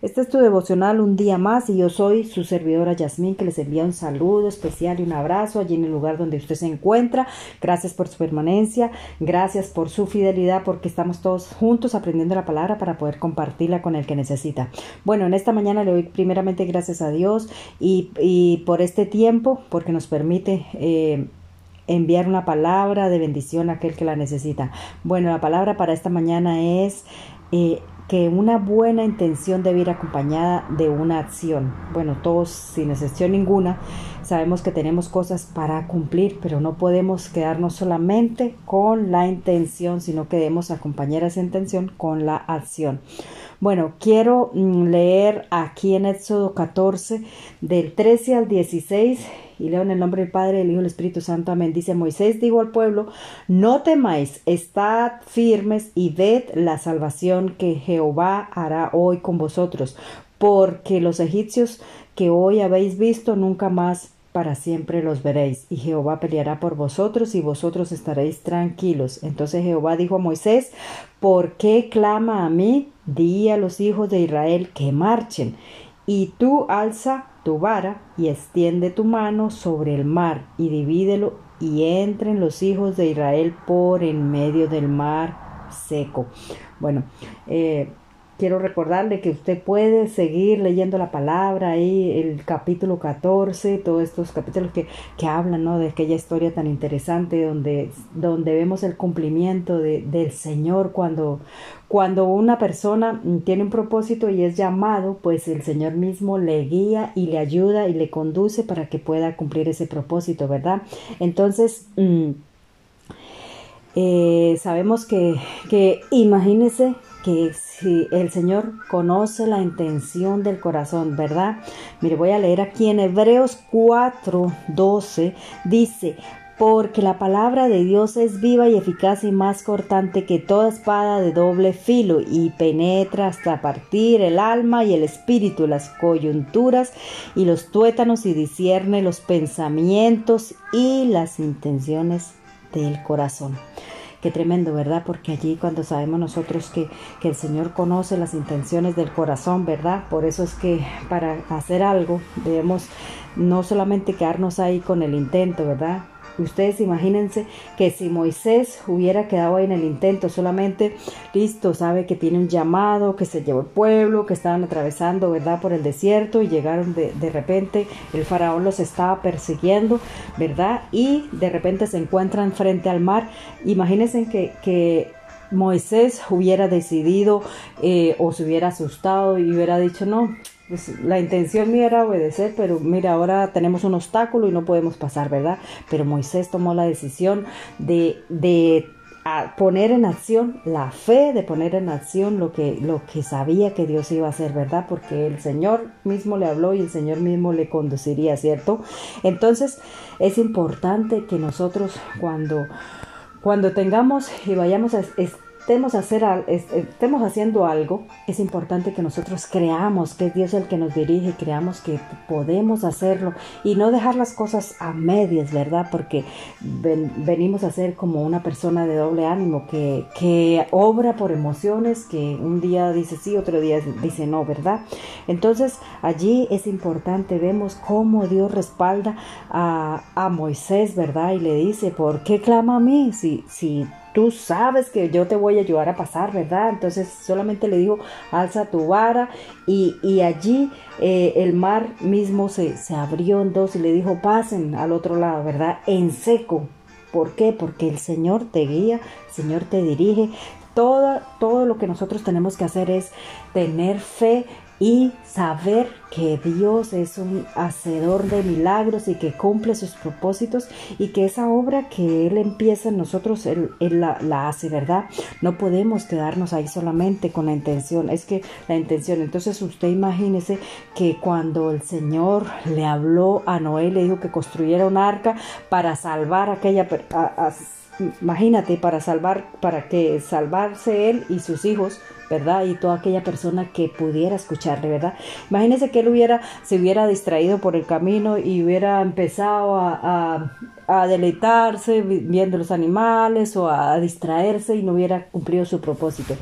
Este es tu devocional un día más y yo soy su servidora Yasmín que les envía un saludo especial y un abrazo allí en el lugar donde usted se encuentra. Gracias por su permanencia, gracias por su fidelidad porque estamos todos juntos aprendiendo la palabra para poder compartirla con el que necesita. Bueno, en esta mañana le doy primeramente gracias a Dios y, por este tiempo porque nos permite... Eh, enviar una palabra de bendición a aquel que la necesita. Bueno, la palabra para esta mañana es eh, que una buena intención debe ir acompañada de una acción. Bueno, todos sin excepción ninguna sabemos que tenemos cosas para cumplir, pero no podemos quedarnos solamente con la intención, sino que debemos acompañar esa intención con la acción. Bueno, quiero mm, leer aquí en Éxodo 14 del 13 al 16 y leo en el nombre del Padre, del Hijo y del Espíritu Santo. Amén. Dice Moisés, digo al pueblo, no temáis, estad firmes y ved la salvación que Jehová hará hoy con vosotros, porque los egipcios que hoy habéis visto nunca más para siempre los veréis, y Jehová peleará por vosotros, y vosotros estaréis tranquilos. Entonces Jehová dijo a Moisés, ¿por qué clama a mí? Di a los hijos de Israel que marchen, y tú alza vara y extiende tu mano sobre el mar y divídelo y entren los hijos de Israel por en medio del mar seco. Bueno, eh, quiero recordarle que usted puede seguir leyendo la palabra ahí, el capítulo 14, todos estos capítulos que, que hablan ¿no? de aquella historia tan interesante donde, donde vemos el cumplimiento de, del Señor cuando, cuando una persona tiene un propósito y es llamado, pues el Señor mismo le guía y le ayuda y le conduce para que pueda cumplir ese propósito, ¿verdad? Entonces, mm, eh, sabemos que, que imagínese que si el Señor conoce la intención del corazón, ¿verdad? Mire, voy a leer aquí en Hebreos 4, 12, dice, porque la palabra de Dios es viva y eficaz y más cortante que toda espada de doble filo y penetra hasta partir el alma y el espíritu, las coyunturas y los tuétanos y discierne los pensamientos y las intenciones del corazón. Qué tremendo, ¿verdad? Porque allí cuando sabemos nosotros que, que el Señor conoce las intenciones del corazón, ¿verdad? Por eso es que para hacer algo debemos no solamente quedarnos ahí con el intento, ¿verdad? Ustedes imagínense que si Moisés hubiera quedado en el intento solamente, listo, sabe que tiene un llamado, que se llevó el pueblo, que estaban atravesando, ¿verdad?, por el desierto y llegaron de, de repente, el faraón los estaba persiguiendo, ¿verdad? Y de repente se encuentran frente al mar. Imagínense que, que Moisés hubiera decidido eh, o se hubiera asustado y hubiera dicho, no, pues la intención mía era obedecer, pero mira, ahora tenemos un obstáculo y no podemos pasar, ¿verdad? Pero Moisés tomó la decisión de, de poner en acción la fe, de poner en acción lo que, lo que sabía que Dios iba a hacer, ¿verdad? Porque el Señor mismo le habló y el Señor mismo le conduciría, ¿cierto? Entonces es importante que nosotros cuando, cuando tengamos y vayamos a estemos, hacer, estemos haciendo algo, es importante que nosotros creamos que es Dios el que nos dirige, creamos que podemos hacerlo y no dejar las cosas a medias, ¿verdad? Porque venimos a ser como una persona de doble ánimo que, que obra por emociones, que un día dice sí, otro día dice no, ¿verdad? Entonces allí es importante, vemos cómo Dios respalda a, a Moisés, ¿verdad? Y le dice, ¿por qué clama a mí? Si, si tú sabes que yo te voy a ayudar a pasar, ¿verdad? Entonces solamente le dijo, alza tu vara y, allí eh, el mar mismo se, se abrió en dos y le dijo, pasen al otro lado, ¿verdad? En seco. ¿Por qué? Porque el Señor te guía, el Señor te dirige. Todo, todo lo que nosotros tenemos que hacer es tener fe y saber que Dios es un hacedor de milagros y que cumple sus propósitos y que esa obra que Él empieza en nosotros, Él, la, hace, ¿verdad? No podemos quedarnos ahí solamente con la intención, es que la intención, entonces usted imagínese que cuando el Señor le habló a Noé, le dijo que construyera un arca para salvar aquella... imagínate, para salvar, para que salvarse él y sus hijos, ¿verdad? Y toda aquella persona que pudiera escucharle, ¿verdad? Imagínese que él hubiera, se hubiera distraído por el camino y hubiera empezado a, a, deleitarse viendo los animales o a distraerse y no hubiera cumplido su propósito.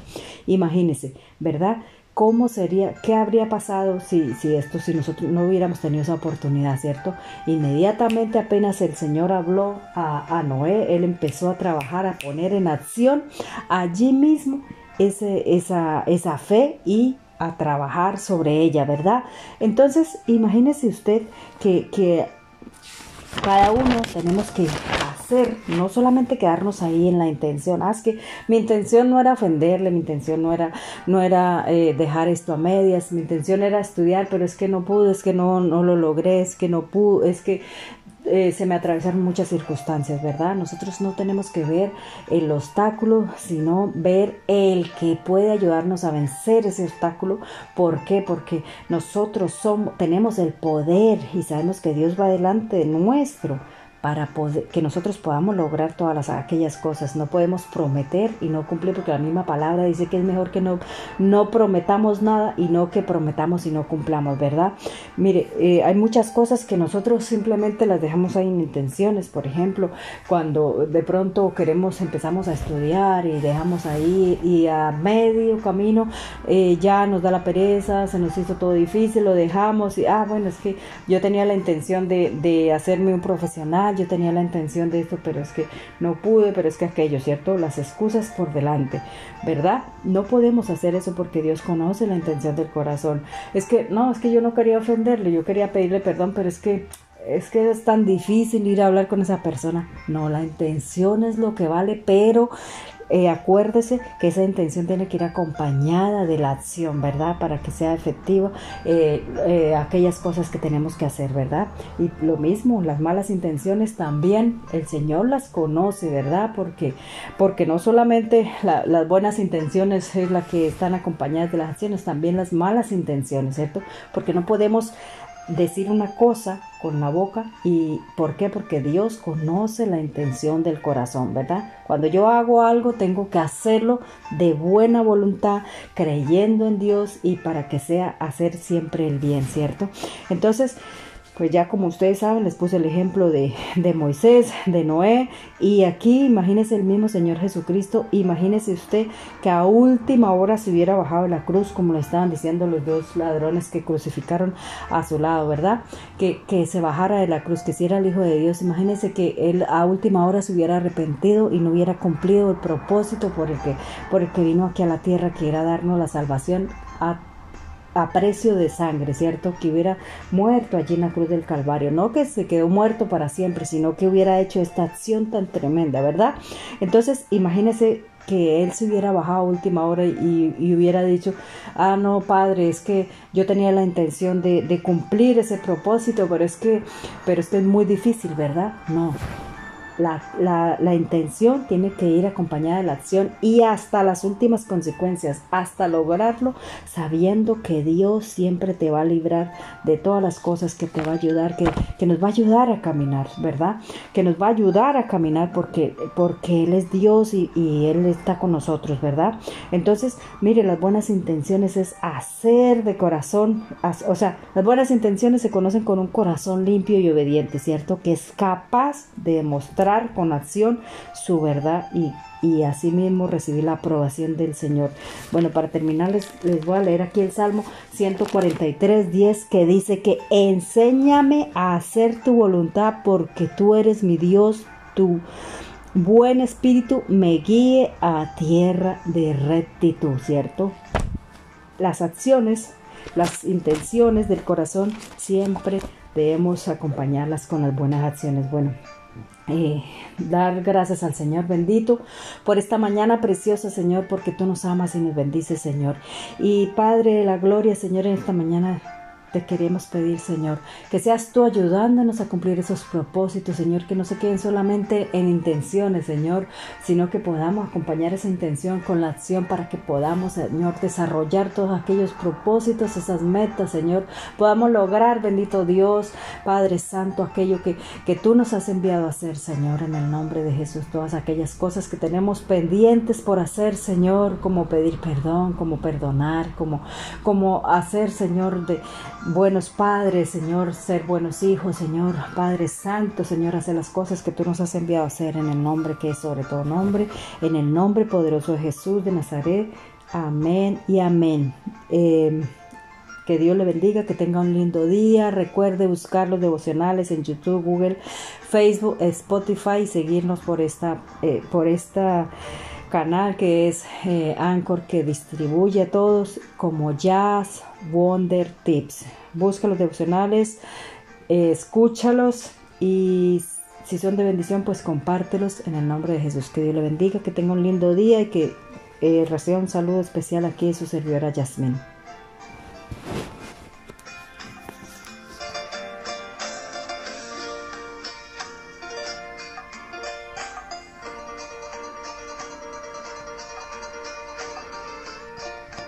Imagínese, ¿verdad? Cómo sería, qué habría pasado si, si esto, si nosotros no hubiéramos tenido esa oportunidad, ¿cierto? Inmediatamente apenas el Señor habló a, Noé, él empezó a trabajar, a poner en acción allí mismo esa, esa fe y a trabajar sobre ella, ¿verdad? Entonces, imagínese usted que cada uno tenemos que no solamente quedarnos ahí en la intención. Ah, es que mi intención no era ofenderle, mi intención no era, no era eh, dejar esto a medias, mi intención era estudiar, pero es que no pude, es que no, no lo logré, es que no pude, es que eh, se me atravesaron muchas circunstancias, ¿verdad? Nosotros no tenemos que ver el obstáculo, sino ver el que puede ayudarnos a vencer ese obstáculo. ¿Por qué? Porque nosotros somos, tenemos el poder y sabemos que Dios va delante de nuestro para poder, que nosotros podamos lograr todas las, aquellas cosas. No podemos prometer y no cumplir porque la misma palabra dice que es mejor que no, no prometamos nada y no que prometamos y no cumplamos, ¿verdad? Mire, eh, hay muchas cosas que nosotros simplemente las dejamos ahí en intenciones. Por ejemplo, cuando de pronto queremos, empezamos a estudiar y dejamos ahí y a medio camino eh, ya nos da la pereza, se nos hizo todo difícil, lo dejamos y, ah, bueno, es que yo tenía la intención de, de hacerme un profesional yo tenía la intención de esto, pero es que no pude, pero es que aquello, ¿cierto? Las excusas por delante, ¿verdad? No podemos hacer eso porque Dios conoce la intención del corazón. Es que, no, es que yo no quería ofenderle, yo quería pedirle perdón, pero es que es que es tan difícil ir a hablar con esa persona. No, la intención es lo que vale, pero eh, acuérdese que esa intención tiene que ir acompañada de la acción, ¿verdad? Para que sea efectiva eh, eh, aquellas cosas que tenemos que hacer, ¿verdad? Y lo mismo, las malas intenciones también el Señor las conoce, ¿verdad? Porque, porque no solamente las buenas intenciones es la que están acompañadas de las acciones, también las malas intenciones, ¿cierto? Porque no podemos decir una cosa con la boca y ¿por qué? Porque Dios conoce la intención del corazón, ¿verdad? Cuando yo hago algo tengo que hacerlo de buena voluntad, creyendo en Dios y para que sea hacer siempre el bien, ¿cierto? Entonces, pues ya como ustedes saben, les puse el ejemplo de, de, Moisés, de Noé, y aquí imagínese el mismo Señor Jesucristo, imagínese usted que a última hora se hubiera bajado la cruz, como le estaban diciendo los dos ladrones que crucificaron a su lado, ¿verdad? Que, que se bajara de la cruz, que si era el Hijo de Dios, imagínese que él a última hora se hubiera arrepentido y no hubiera cumplido el propósito por el que, por el que vino aquí a la tierra, que era darnos la salvación a a precio de sangre, ¿cierto? Que hubiera muerto allí en la cruz del Calvario, no que se quedó muerto para siempre, sino que hubiera hecho esta acción tan tremenda, ¿verdad? Entonces, imagínese que él se hubiera bajado a última hora y, hubiera dicho, ah, no, padre, es que yo tenía la intención de, de cumplir ese propósito, pero es que, pero esto es muy difícil, ¿verdad? No, la, la, intención tiene que ir acompañada de la acción y hasta las últimas consecuencias, hasta lograrlo, sabiendo que Dios siempre te va a librar de todas las cosas que te va a ayudar, que, que nos va a ayudar a caminar, ¿verdad? Que nos va a ayudar a caminar porque, porque Él es Dios y, y Él está con nosotros, ¿verdad? Entonces, mire, las buenas intenciones es hacer de corazón, o sea, las buenas intenciones se conocen con un corazón limpio y obediente, ¿cierto? Que es capaz de demostrar con acción su verdad y, y asimismo recibir la aprobación del Señor. Bueno, para terminar les, les voy a leer aquí el Salmo 143, 10 que dice que enséñame a hacer tu voluntad porque tú eres mi Dios, tu buen espíritu me guíe a tierra de rectitud, ¿cierto? Las acciones, las intenciones del corazón siempre debemos acompañarlas con las buenas acciones. Bueno, eh, dar gracias al Señor bendito por esta mañana preciosa, Señor, porque tú nos amas y nos bendices, Señor. Y Padre, la gloria, Señor, en esta mañana te queremos pedir, Señor, que seas tú ayudándonos a cumplir esos propósitos, Señor, que no se queden solamente en intenciones, Señor, sino que podamos acompañar esa intención con la acción para que podamos, Señor, desarrollar todos aquellos propósitos, esas metas, Señor, podamos lograr, bendito Dios, Padre Santo, aquello que, que tú nos has enviado a hacer, Señor, en el nombre de Jesús, todas aquellas cosas que tenemos pendientes por hacer, Señor, como pedir perdón, como perdonar, como, como hacer, Señor, de buenos padres, Señor, ser buenos hijos, Señor, Padre Santo, Señor, hacer las cosas que tú nos has enviado a hacer en el nombre que es sobre todo nombre, en el nombre poderoso de Jesús de Nazaret. Amén y amén. Em, que Dios le bendiga, que tenga un lindo día. Recuerde buscar los devocionales en YouTube, Google, Facebook, Spotify y seguirnos por esta, eh, por esta canal que es eh, Anchor que distribuye a todos como Jazz Wonder Tips. Busca los devocionales, eh, escúchalos y si son de bendición, pues compártelos en el nombre de Jesús. Que Dios le bendiga, que tenga un lindo día y que reciba un saludo especial aquí de su servidora Yasmin.